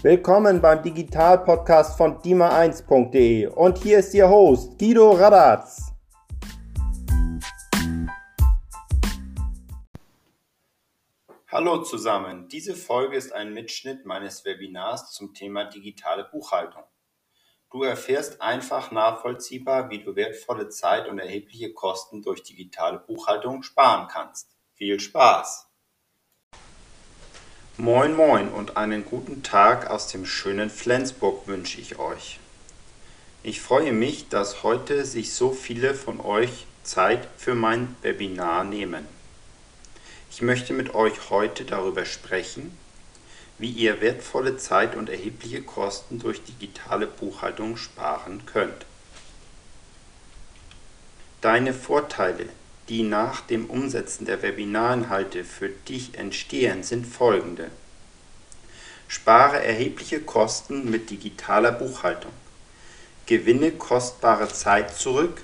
Willkommen beim Digital-Podcast von dima1.de und hier ist Ihr Host Guido Radatz. Hallo zusammen, diese Folge ist ein Mitschnitt meines Webinars zum Thema digitale Buchhaltung. Du erfährst einfach nachvollziehbar, wie du wertvolle Zeit und erhebliche Kosten durch digitale Buchhaltung sparen kannst. Viel Spaß! Moin Moin und einen guten Tag aus dem schönen Flensburg wünsche ich euch. Ich freue mich, dass heute sich so viele von euch Zeit für mein Webinar nehmen. Ich möchte mit euch heute darüber sprechen, wie ihr wertvolle Zeit und erhebliche Kosten durch digitale Buchhaltung sparen könnt. Deine Vorteile die nach dem Umsetzen der Webinarinhalte für dich entstehen, sind folgende. Spare erhebliche Kosten mit digitaler Buchhaltung. Gewinne kostbare Zeit zurück,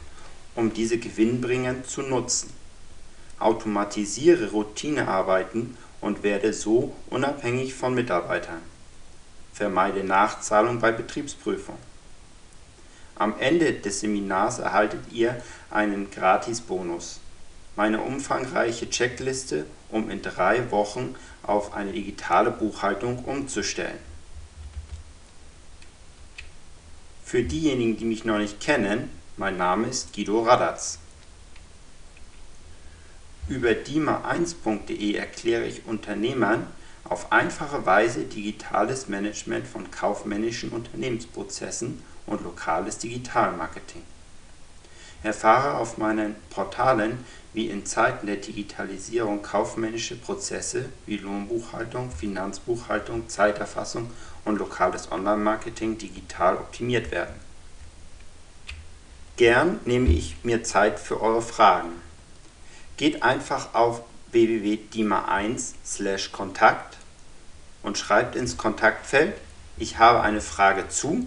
um diese gewinnbringend zu nutzen. Automatisiere Routinearbeiten und werde so unabhängig von Mitarbeitern. Vermeide Nachzahlung bei Betriebsprüfung. Am Ende des Seminars erhaltet ihr einen Gratisbonus meine umfangreiche Checkliste, um in drei Wochen auf eine digitale Buchhaltung umzustellen. Für diejenigen, die mich noch nicht kennen, mein Name ist Guido Radatz. Über dima1.de erkläre ich Unternehmern auf einfache Weise digitales Management von kaufmännischen Unternehmensprozessen und lokales Digitalmarketing. Erfahre auf meinen Portalen, wie in Zeiten der Digitalisierung kaufmännische Prozesse wie Lohnbuchhaltung, Finanzbuchhaltung, Zeiterfassung und lokales Online-Marketing digital optimiert werden. Gern nehme ich mir Zeit für eure Fragen. Geht einfach auf www.dima1/kontakt und schreibt ins Kontaktfeld Ich habe eine Frage zu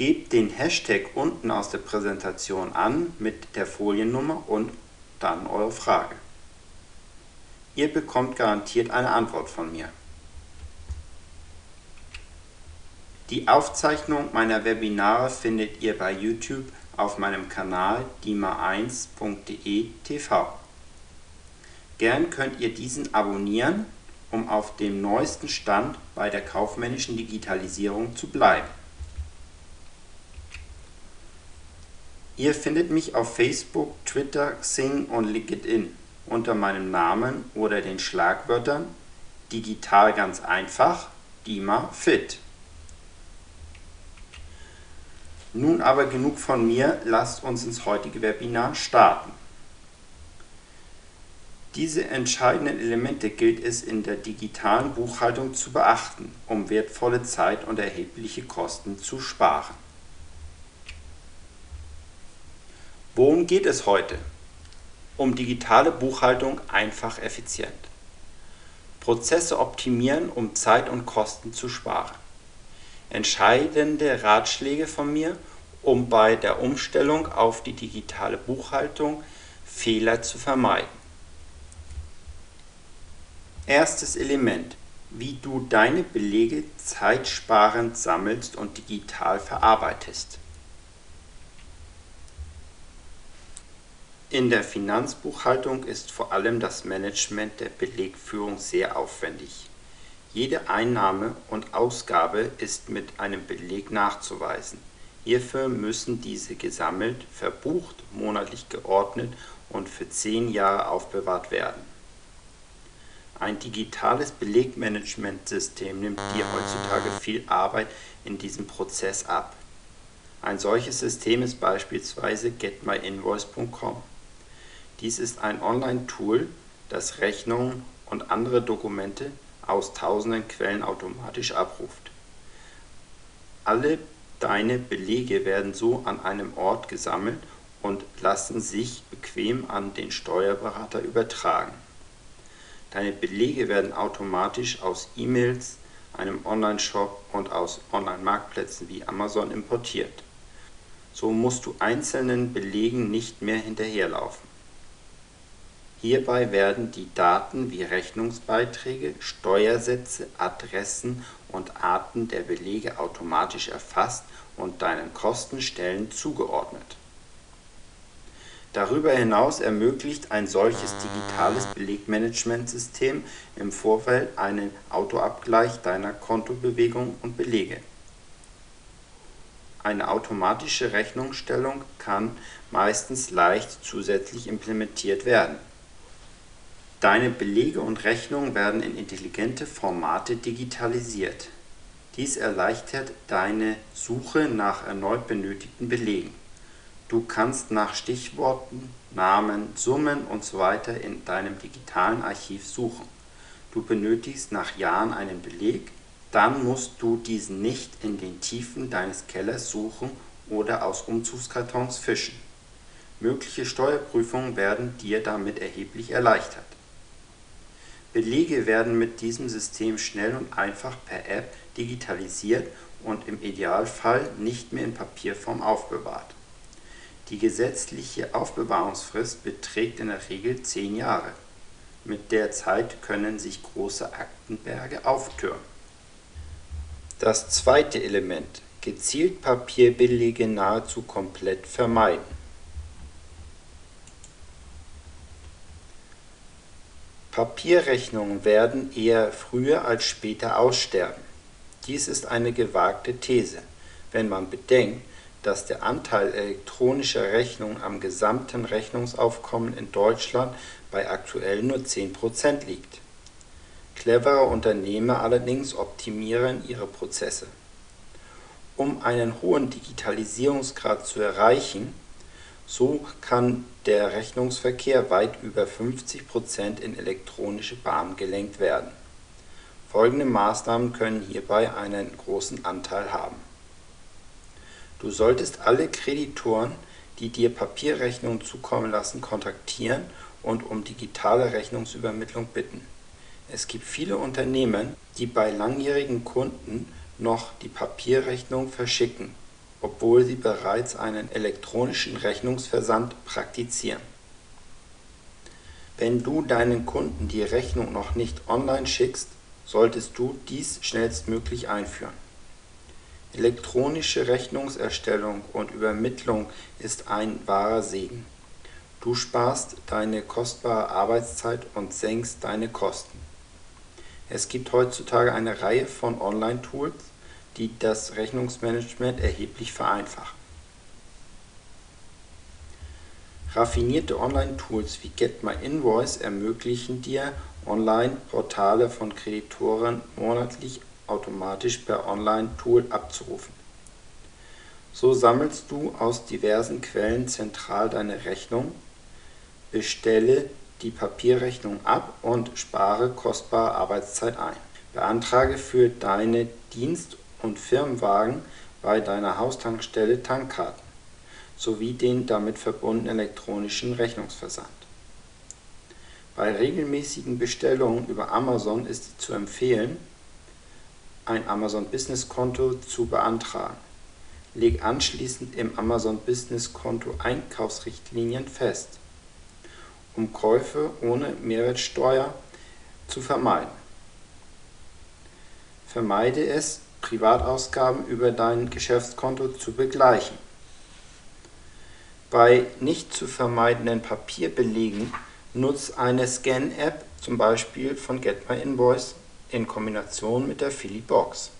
Gebt den Hashtag unten aus der Präsentation an mit der Foliennummer und dann eure Frage. Ihr bekommt garantiert eine Antwort von mir. Die Aufzeichnung meiner Webinare findet ihr bei YouTube auf meinem Kanal dima1.de TV. Gern könnt ihr diesen abonnieren, um auf dem neuesten Stand bei der kaufmännischen Digitalisierung zu bleiben. Ihr findet mich auf Facebook, Twitter, Xing und LinkedIn unter meinem Namen oder den Schlagwörtern Digital ganz einfach, DIMA Fit. Nun aber genug von mir, lasst uns ins heutige Webinar starten. Diese entscheidenden Elemente gilt es in der digitalen Buchhaltung zu beachten, um wertvolle Zeit und erhebliche Kosten zu sparen. Worum geht es heute? Um digitale Buchhaltung einfach effizient. Prozesse optimieren, um Zeit und Kosten zu sparen. Entscheidende Ratschläge von mir, um bei der Umstellung auf die digitale Buchhaltung Fehler zu vermeiden. Erstes Element, wie du deine Belege zeitsparend sammelst und digital verarbeitest. In der Finanzbuchhaltung ist vor allem das Management der Belegführung sehr aufwendig. Jede Einnahme und Ausgabe ist mit einem Beleg nachzuweisen. Hierfür müssen diese gesammelt, verbucht, monatlich geordnet und für zehn Jahre aufbewahrt werden. Ein digitales Belegmanagementsystem nimmt dir heutzutage viel Arbeit in diesem Prozess ab. Ein solches System ist beispielsweise getmyinvoice.com. Dies ist ein Online-Tool, das Rechnungen und andere Dokumente aus tausenden Quellen automatisch abruft. Alle deine Belege werden so an einem Ort gesammelt und lassen sich bequem an den Steuerberater übertragen. Deine Belege werden automatisch aus E-Mails, einem Online-Shop und aus Online-Marktplätzen wie Amazon importiert. So musst du einzelnen Belegen nicht mehr hinterherlaufen. Hierbei werden die Daten wie Rechnungsbeiträge, Steuersätze, Adressen und Arten der Belege automatisch erfasst und deinen Kostenstellen zugeordnet. Darüber hinaus ermöglicht ein solches digitales Belegmanagementsystem im Vorfeld einen Autoabgleich deiner Kontobewegungen und Belege. Eine automatische Rechnungsstellung kann meistens leicht zusätzlich implementiert werden Deine Belege und Rechnungen werden in intelligente Formate digitalisiert. Dies erleichtert deine Suche nach erneut benötigten Belegen. Du kannst nach Stichworten, Namen, Summen usw. in deinem digitalen Archiv suchen. Du benötigst nach Jahren einen Beleg, dann musst du diesen nicht in den Tiefen deines Kellers suchen oder aus Umzugskartons fischen. Mögliche Steuerprüfungen werden dir damit erheblich erleichtert Belege werden mit diesem System schnell und einfach per App digitalisiert und im Idealfall nicht mehr in Papierform aufbewahrt. Die gesetzliche Aufbewahrungsfrist beträgt in der Regel zehn Jahre. Mit der Zeit können sich große Aktenberge auftürmen. Das zweite Element: gezielt Papierbelege nahezu komplett vermeiden Papierrechnungen werden eher früher als später aussterben. Dies ist eine gewagte These, wenn man bedenkt, dass der Anteil elektronischer Rechnungen am gesamten Rechnungsaufkommen in Deutschland bei aktuell nur 10% liegt. Clevere Unternehmer allerdings optimieren ihre Prozesse. Um einen hohen Digitalisierungsgrad zu erreichen so kann der Rechnungsverkehr weit über 50% in elektronische Bahnen gelenkt werden. Folgende Maßnahmen können hierbei einen großen Anteil haben: Du solltest alle Kreditoren, die dir Papierrechnungen zukommen lassen, kontaktieren und um digitale Rechnungsübermittlung bitten. Es gibt viele Unternehmen, die bei langjährigen Kunden noch die Papierrechnung verschicken obwohl sie bereits einen elektronischen Rechnungsversand praktizieren. Wenn du deinen Kunden die Rechnung noch nicht online schickst, solltest du dies schnellstmöglich einführen. Elektronische Rechnungserstellung und Übermittlung ist ein wahrer Segen. Du sparst deine kostbare Arbeitszeit und senkst deine Kosten. Es gibt heutzutage eine Reihe von Online-Tools, die das Rechnungsmanagement erheblich vereinfachen. Raffinierte Online-Tools wie GetMyInvoice ermöglichen dir, Online-Portale von Kreditoren monatlich automatisch per Online-Tool abzurufen. So sammelst du aus diversen Quellen zentral deine Rechnung, bestelle die Papierrechnung ab und spare kostbare Arbeitszeit ein. Beantrage für deine Dienst und Firmenwagen bei deiner Haustankstelle Tankkarten sowie den damit verbundenen elektronischen Rechnungsversand. Bei regelmäßigen Bestellungen über Amazon ist zu empfehlen, ein Amazon-Business-Konto zu beantragen. Leg anschließend im Amazon-Business-Konto Einkaufsrichtlinien fest, um Käufe ohne Mehrwertsteuer zu vermeiden. Vermeide es Privatausgaben über dein Geschäftskonto zu begleichen. Bei nicht zu vermeidenden Papierbelegen nutz eine Scan-App, zum Beispiel von GetMyInvoice, in Kombination mit der Philibox.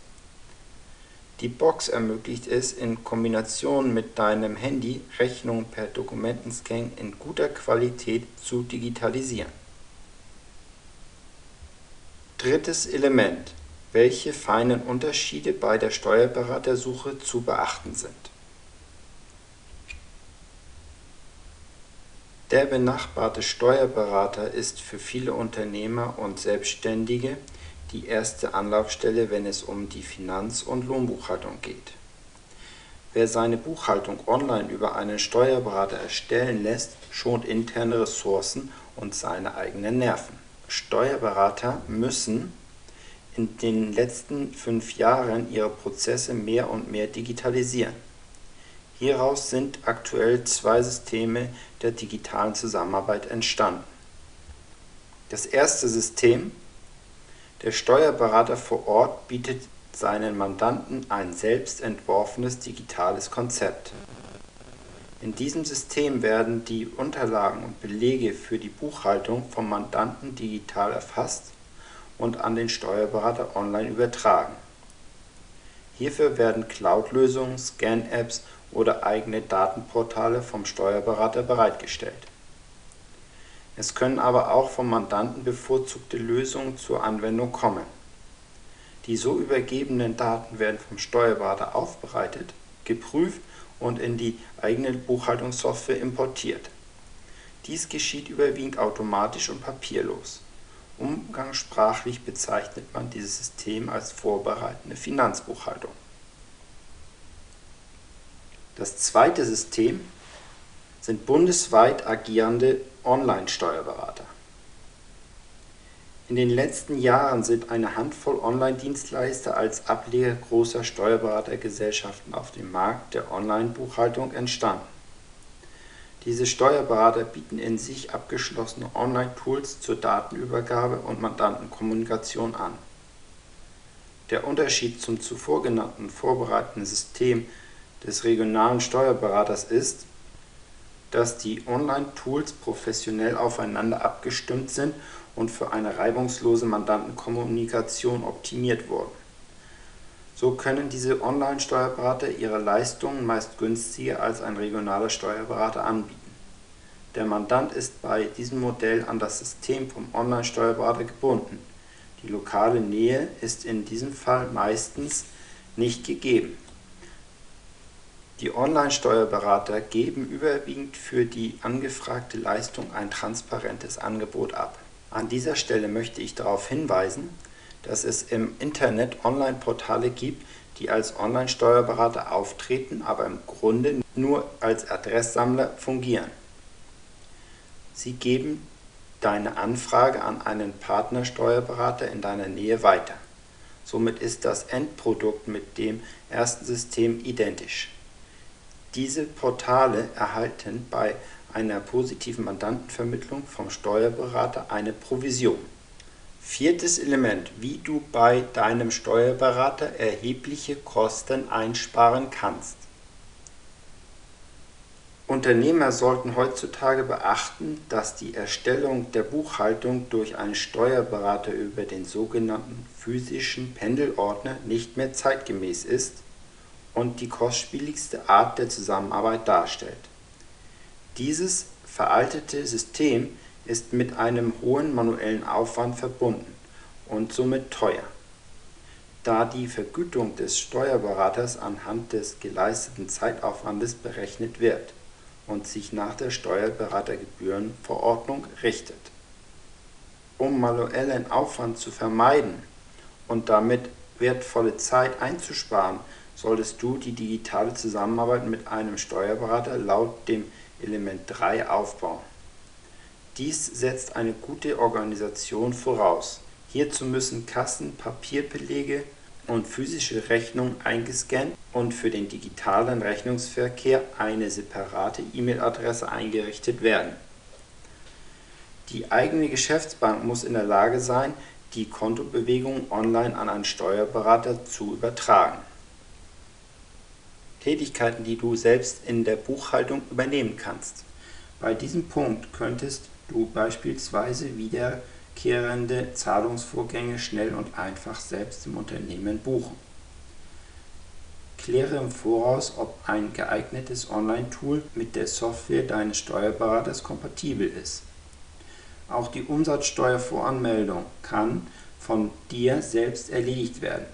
Die Box ermöglicht es, in Kombination mit deinem Handy Rechnungen per Dokumentenscan in guter Qualität zu digitalisieren. Drittes Element welche feinen Unterschiede bei der Steuerberatersuche zu beachten sind. Der benachbarte Steuerberater ist für viele Unternehmer und Selbstständige die erste Anlaufstelle, wenn es um die Finanz- und Lohnbuchhaltung geht. Wer seine Buchhaltung online über einen Steuerberater erstellen lässt, schont interne Ressourcen und seine eigenen Nerven. Steuerberater müssen in den letzten fünf Jahren ihre Prozesse mehr und mehr digitalisieren. Hieraus sind aktuell zwei Systeme der digitalen Zusammenarbeit entstanden. Das erste System. Der Steuerberater vor Ort bietet seinen Mandanten ein selbst entworfenes digitales Konzept. In diesem System werden die Unterlagen und Belege für die Buchhaltung vom Mandanten digital erfasst und an den Steuerberater online übertragen. Hierfür werden Cloud-Lösungen, Scan-Apps oder eigene Datenportale vom Steuerberater bereitgestellt. Es können aber auch vom Mandanten bevorzugte Lösungen zur Anwendung kommen. Die so übergebenen Daten werden vom Steuerberater aufbereitet, geprüft und in die eigene Buchhaltungssoftware importiert. Dies geschieht überwiegend automatisch und papierlos. Umgangssprachlich bezeichnet man dieses System als vorbereitende Finanzbuchhaltung. Das zweite System sind bundesweit agierende Online-Steuerberater. In den letzten Jahren sind eine Handvoll Online-Dienstleister als Ableger großer Steuerberatergesellschaften auf dem Markt der Online-Buchhaltung entstanden. Diese Steuerberater bieten in sich abgeschlossene Online-Tools zur Datenübergabe und Mandantenkommunikation an. Der Unterschied zum zuvor genannten vorbereitenden System des regionalen Steuerberaters ist, dass die Online-Tools professionell aufeinander abgestimmt sind und für eine reibungslose Mandantenkommunikation optimiert wurden. So können diese Online-Steuerberater ihre Leistungen meist günstiger als ein regionaler Steuerberater anbieten. Der Mandant ist bei diesem Modell an das System vom Online-Steuerberater gebunden. Die lokale Nähe ist in diesem Fall meistens nicht gegeben die Online-Steuerberater geben überwiegend für die angefragte Leistung ein transparentes Angebot ab. An dieser Stelle möchte ich darauf hinweisen, dass es im Internet Online-Portale gibt, die als Online-Steuerberater auftreten, aber im Grunde nur als Adresssammler fungieren. Sie geben deine Anfrage an einen Partnersteuerberater in deiner Nähe weiter. Somit ist das Endprodukt mit dem ersten System identisch diese Portale erhalten bei einer positiven Mandantenvermittlung vom Steuerberater eine Provision. Viertes Element, wie du bei deinem Steuerberater erhebliche Kosten einsparen kannst. Unternehmer sollten heutzutage beachten, dass die Erstellung der Buchhaltung durch einen Steuerberater über den sogenannten physischen Pendelordner nicht mehr zeitgemäß ist und die kostspieligste Art der Zusammenarbeit darstellt. Dieses veraltete System ist mit einem hohen manuellen Aufwand verbunden und somit teuer. Da die Vergütung des Steuerberaters anhand des geleisteten Zeitaufwandes berechnet wird und sich nach der Steuerberatergebührenverordnung richtet. Um manuellen Aufwand zu vermeiden und damit wertvolle Zeit einzusparen, solltest du die digitale Zusammenarbeit mit einem Steuerberater laut dem Element 3 aufbauen. Dies setzt eine gute Organisation voraus. Hierzu müssen Kassen, Papierbelege und physische Rechnungen eingescannt und für den digitalen Rechnungsverkehr eine separate E-Mail-Adresse eingerichtet werden. Die eigene Geschäftsbank muss in der Lage sein, die Kontobewegungen online an einen Steuerberater zu übertragen Tätigkeiten, die du selbst in der Buchhaltung übernehmen kannst. Bei diesem Punkt könntest du beispielsweise wiederkehrende Zahlungsvorgänge schnell und einfach selbst im Unternehmen buchen. Kläre im Voraus, ob ein geeignetes Online-Tool mit der Software deines Steuerberaters kompatibel ist. Auch die Umsatzsteuervoranmeldung kann von dir selbst erledigt werden.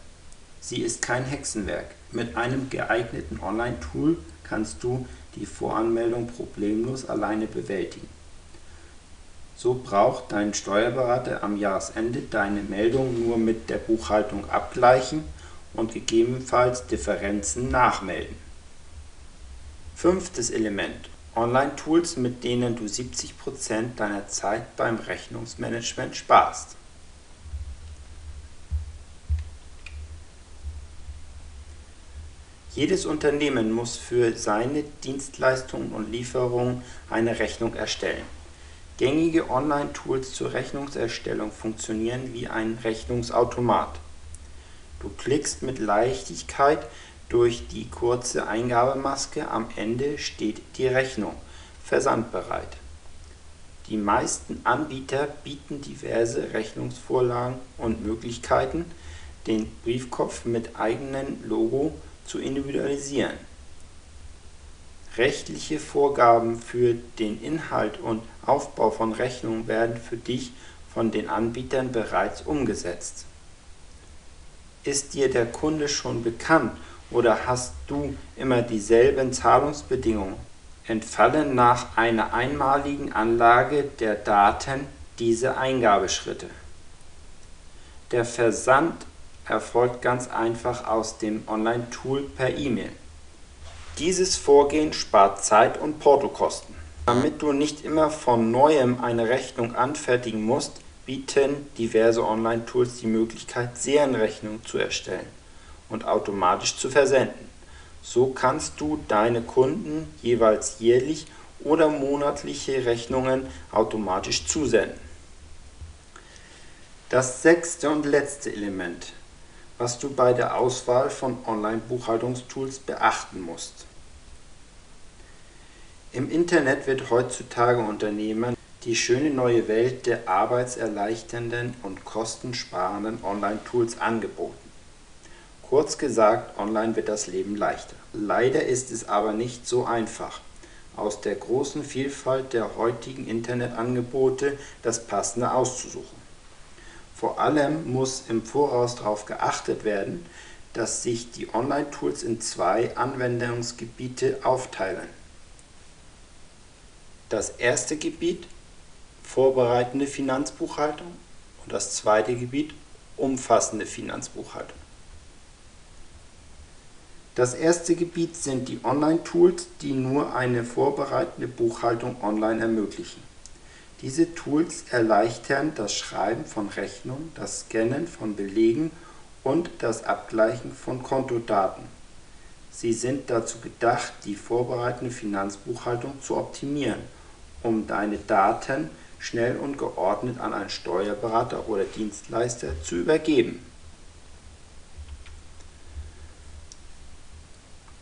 Sie ist kein Hexenwerk. Mit einem geeigneten Online-Tool kannst du die Voranmeldung problemlos alleine bewältigen. So braucht dein Steuerberater am Jahresende deine Meldung nur mit der Buchhaltung abgleichen und gegebenenfalls Differenzen nachmelden. Fünftes Element. Online-Tools, mit denen du 70% deiner Zeit beim Rechnungsmanagement sparst. Jedes Unternehmen muss für seine Dienstleistungen und Lieferungen eine Rechnung erstellen. Gängige Online-Tools zur Rechnungserstellung funktionieren wie ein Rechnungsautomat. Du klickst mit Leichtigkeit durch die kurze Eingabemaske, am Ende steht die Rechnung versandbereit. Die meisten Anbieter bieten diverse Rechnungsvorlagen und Möglichkeiten, den Briefkopf mit eigenem Logo zu individualisieren Rechtliche Vorgaben für den Inhalt und Aufbau von Rechnungen werden für dich von den Anbietern bereits umgesetzt. Ist dir der Kunde schon bekannt oder hast du immer dieselben Zahlungsbedingungen, entfallen nach einer einmaligen Anlage der Daten diese Eingabeschritte. Der Versand erfolgt ganz einfach aus dem Online-Tool per E-Mail dieses Vorgehen spart Zeit und Portokosten. Damit du nicht immer von neuem eine Rechnung anfertigen musst, bieten diverse Online-Tools die Möglichkeit, Serienrechnungen zu erstellen und automatisch zu versenden. So kannst du deine Kunden jeweils jährlich oder monatliche Rechnungen automatisch zusenden. Das sechste und letzte Element, was du bei der Auswahl von Online-Buchhaltungstools beachten musst. Im Internet wird heutzutage Unternehmern die schöne neue Welt der arbeitserleichternden und kostensparenden Online-Tools angeboten. Kurz gesagt, online wird das Leben leichter. Leider ist es aber nicht so einfach, aus der großen Vielfalt der heutigen Internetangebote das passende auszusuchen. Vor allem muss im Voraus darauf geachtet werden, dass sich die Online-Tools in zwei Anwendungsgebiete aufteilen das erste Gebiet vorbereitende Finanzbuchhaltung und das zweite Gebiet umfassende Finanzbuchhaltung. Das erste Gebiet sind die Online-Tools, die nur eine vorbereitende Buchhaltung online ermöglichen. Diese Tools erleichtern das Schreiben von Rechnungen, das Scannen von Belegen und das Abgleichen von Kontodaten. Sie sind dazu gedacht, die vorbereitende Finanzbuchhaltung zu optimieren um deine Daten schnell und geordnet an einen Steuerberater oder Dienstleister zu übergeben.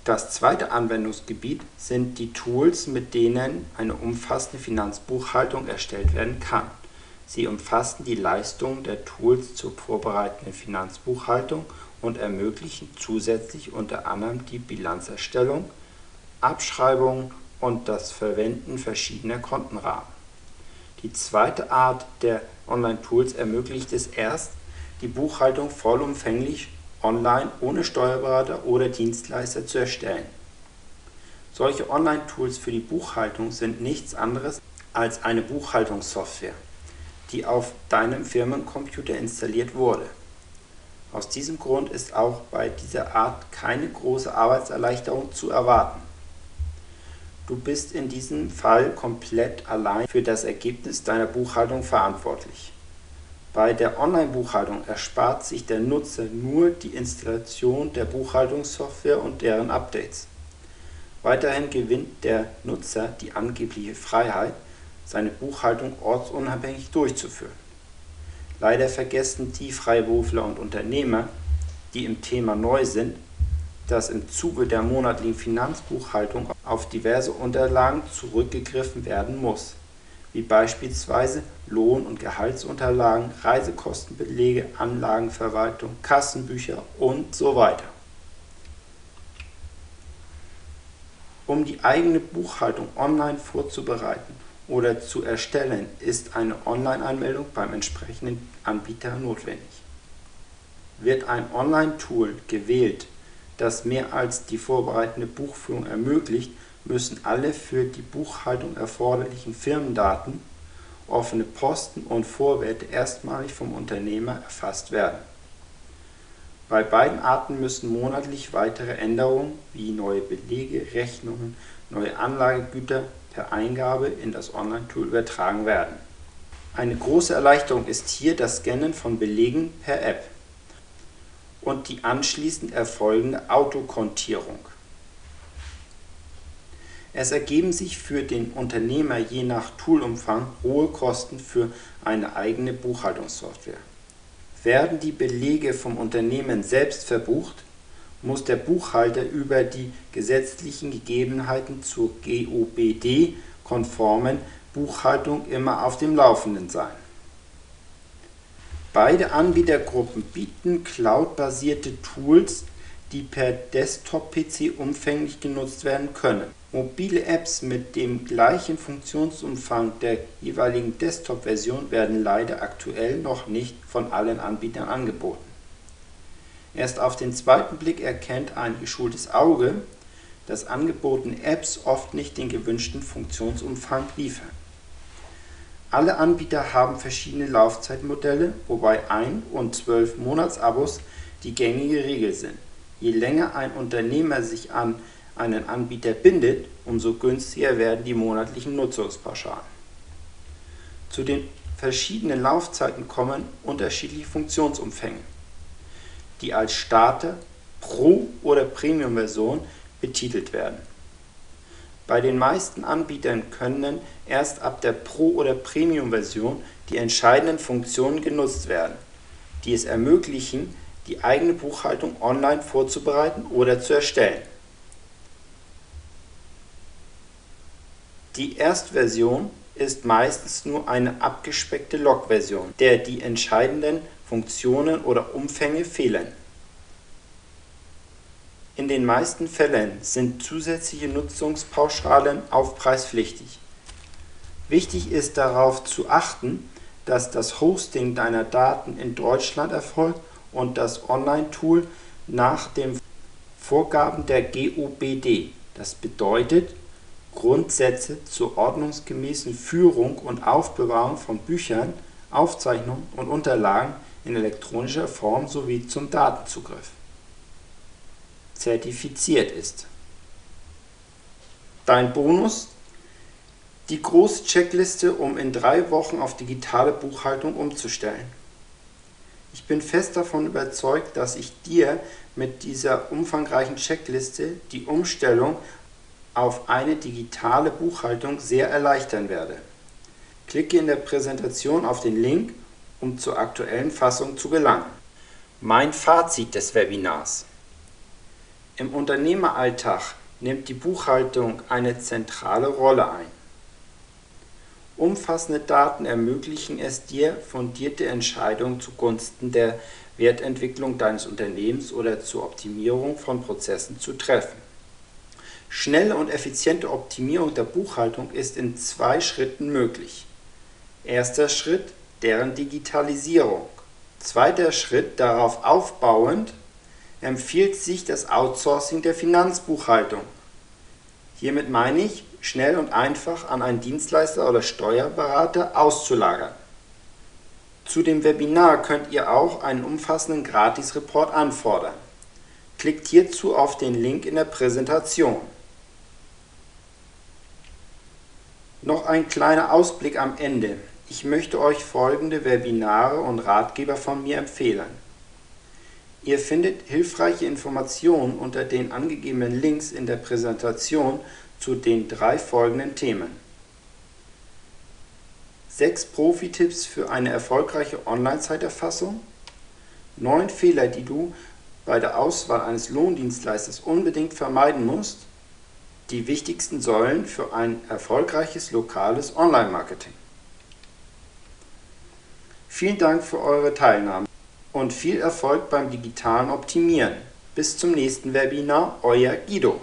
Das zweite Anwendungsgebiet sind die Tools, mit denen eine umfassende Finanzbuchhaltung erstellt werden kann. Sie umfassen die Leistungen der Tools zur vorbereitenden Finanzbuchhaltung und ermöglichen zusätzlich unter anderem die Bilanzerstellung, Abschreibungen und das Verwenden verschiedener Kontenrahmen. Die zweite Art der Online-Tools ermöglicht es erst, die Buchhaltung vollumfänglich online ohne Steuerberater oder Dienstleister zu erstellen. Solche Online-Tools für die Buchhaltung sind nichts anderes als eine Buchhaltungssoftware, die auf deinem Firmencomputer installiert wurde. Aus diesem Grund ist auch bei dieser Art keine große Arbeitserleichterung zu erwarten. Du bist in diesem Fall komplett allein für das Ergebnis deiner Buchhaltung verantwortlich. Bei der Online-Buchhaltung erspart sich der Nutzer nur die Installation der Buchhaltungssoftware und deren Updates. Weiterhin gewinnt der Nutzer die angebliche Freiheit, seine Buchhaltung ortsunabhängig durchzuführen. Leider vergessen die Freiberufler und Unternehmer, die im Thema neu sind, dass im Zuge der monatlichen Finanzbuchhaltung auf diverse Unterlagen zurückgegriffen werden muss, wie beispielsweise Lohn- und Gehaltsunterlagen, Reisekostenbelege, Anlagenverwaltung, Kassenbücher und so weiter. Um die eigene Buchhaltung online vorzubereiten oder zu erstellen, ist eine Online-Anmeldung beim entsprechenden Anbieter notwendig. Wird ein Online-Tool gewählt, das mehr als die vorbereitende Buchführung ermöglicht, müssen alle für die Buchhaltung erforderlichen Firmendaten, offene Posten und Vorwerte erstmalig vom Unternehmer erfasst werden. Bei beiden Arten müssen monatlich weitere Änderungen wie neue Belege, Rechnungen, neue Anlagegüter per Eingabe in das Online-Tool übertragen werden. Eine große Erleichterung ist hier das Scannen von Belegen per App und die anschließend erfolgende Autokontierung. Es ergeben sich für den Unternehmer je nach Toolumfang hohe Kosten für eine eigene Buchhaltungssoftware. Werden die Belege vom Unternehmen selbst verbucht, muss der Buchhalter über die gesetzlichen Gegebenheiten zur GOBD-konformen Buchhaltung immer auf dem Laufenden sein. Beide Anbietergruppen bieten cloud-basierte Tools, die per Desktop-PC umfänglich genutzt werden können. Mobile Apps mit dem gleichen Funktionsumfang der jeweiligen Desktop-Version werden leider aktuell noch nicht von allen Anbietern angeboten. Erst auf den zweiten Blick erkennt ein geschultes Auge, dass angebotene Apps oft nicht den gewünschten Funktionsumfang liefern. Alle Anbieter haben verschiedene Laufzeitmodelle, wobei ein und zwölf Monatsabos die gängige Regel sind. Je länger ein Unternehmer sich an einen Anbieter bindet, umso günstiger werden die monatlichen Nutzungspauschalen. Zu den verschiedenen Laufzeiten kommen unterschiedliche Funktionsumfänge, die als Starter, Pro- oder Premium-Version betitelt werden. Bei den meisten Anbietern können erst ab der Pro- oder Premium-Version die entscheidenden Funktionen genutzt werden, die es ermöglichen, die eigene Buchhaltung online vorzubereiten oder zu erstellen. Die Erstversion ist meistens nur eine abgespeckte Log-Version, der die entscheidenden Funktionen oder Umfänge fehlen. In den meisten Fällen sind zusätzliche Nutzungspauschalen aufpreispflichtig. Wichtig ist darauf zu achten, dass das Hosting deiner Daten in Deutschland erfolgt und das Online-Tool nach den Vorgaben der GOBD, das bedeutet Grundsätze zur ordnungsgemäßen Führung und Aufbewahrung von Büchern, Aufzeichnungen und Unterlagen in elektronischer Form sowie zum Datenzugriff zertifiziert ist. Dein Bonus? Die große Checkliste, um in drei Wochen auf digitale Buchhaltung umzustellen. Ich bin fest davon überzeugt, dass ich dir mit dieser umfangreichen Checkliste die Umstellung auf eine digitale Buchhaltung sehr erleichtern werde. Klicke in der Präsentation auf den Link, um zur aktuellen Fassung zu gelangen. Mein Fazit des Webinars. Im Unternehmeralltag nimmt die Buchhaltung eine zentrale Rolle ein. Umfassende Daten ermöglichen es dir, fundierte Entscheidungen zugunsten der Wertentwicklung deines Unternehmens oder zur Optimierung von Prozessen zu treffen. Schnelle und effiziente Optimierung der Buchhaltung ist in zwei Schritten möglich. Erster Schritt, deren Digitalisierung. Zweiter Schritt, darauf aufbauend, empfiehlt sich das Outsourcing der Finanzbuchhaltung. Hiermit meine ich, schnell und einfach an einen Dienstleister oder Steuerberater auszulagern. Zu dem Webinar könnt ihr auch einen umfassenden Gratis-Report anfordern. Klickt hierzu auf den Link in der Präsentation. Noch ein kleiner Ausblick am Ende. Ich möchte euch folgende Webinare und Ratgeber von mir empfehlen. Ihr findet hilfreiche Informationen unter den angegebenen Links in der Präsentation zu den drei folgenden Themen. 6 Profi-Tipps für eine erfolgreiche Online-Zeiterfassung, 9 Fehler, die du bei der Auswahl eines Lohndienstleisters unbedingt vermeiden musst, die wichtigsten Säulen für ein erfolgreiches lokales Online-Marketing. Vielen Dank für eure Teilnahme und viel Erfolg beim digitalen Optimieren. Bis zum nächsten Webinar, euer Guido.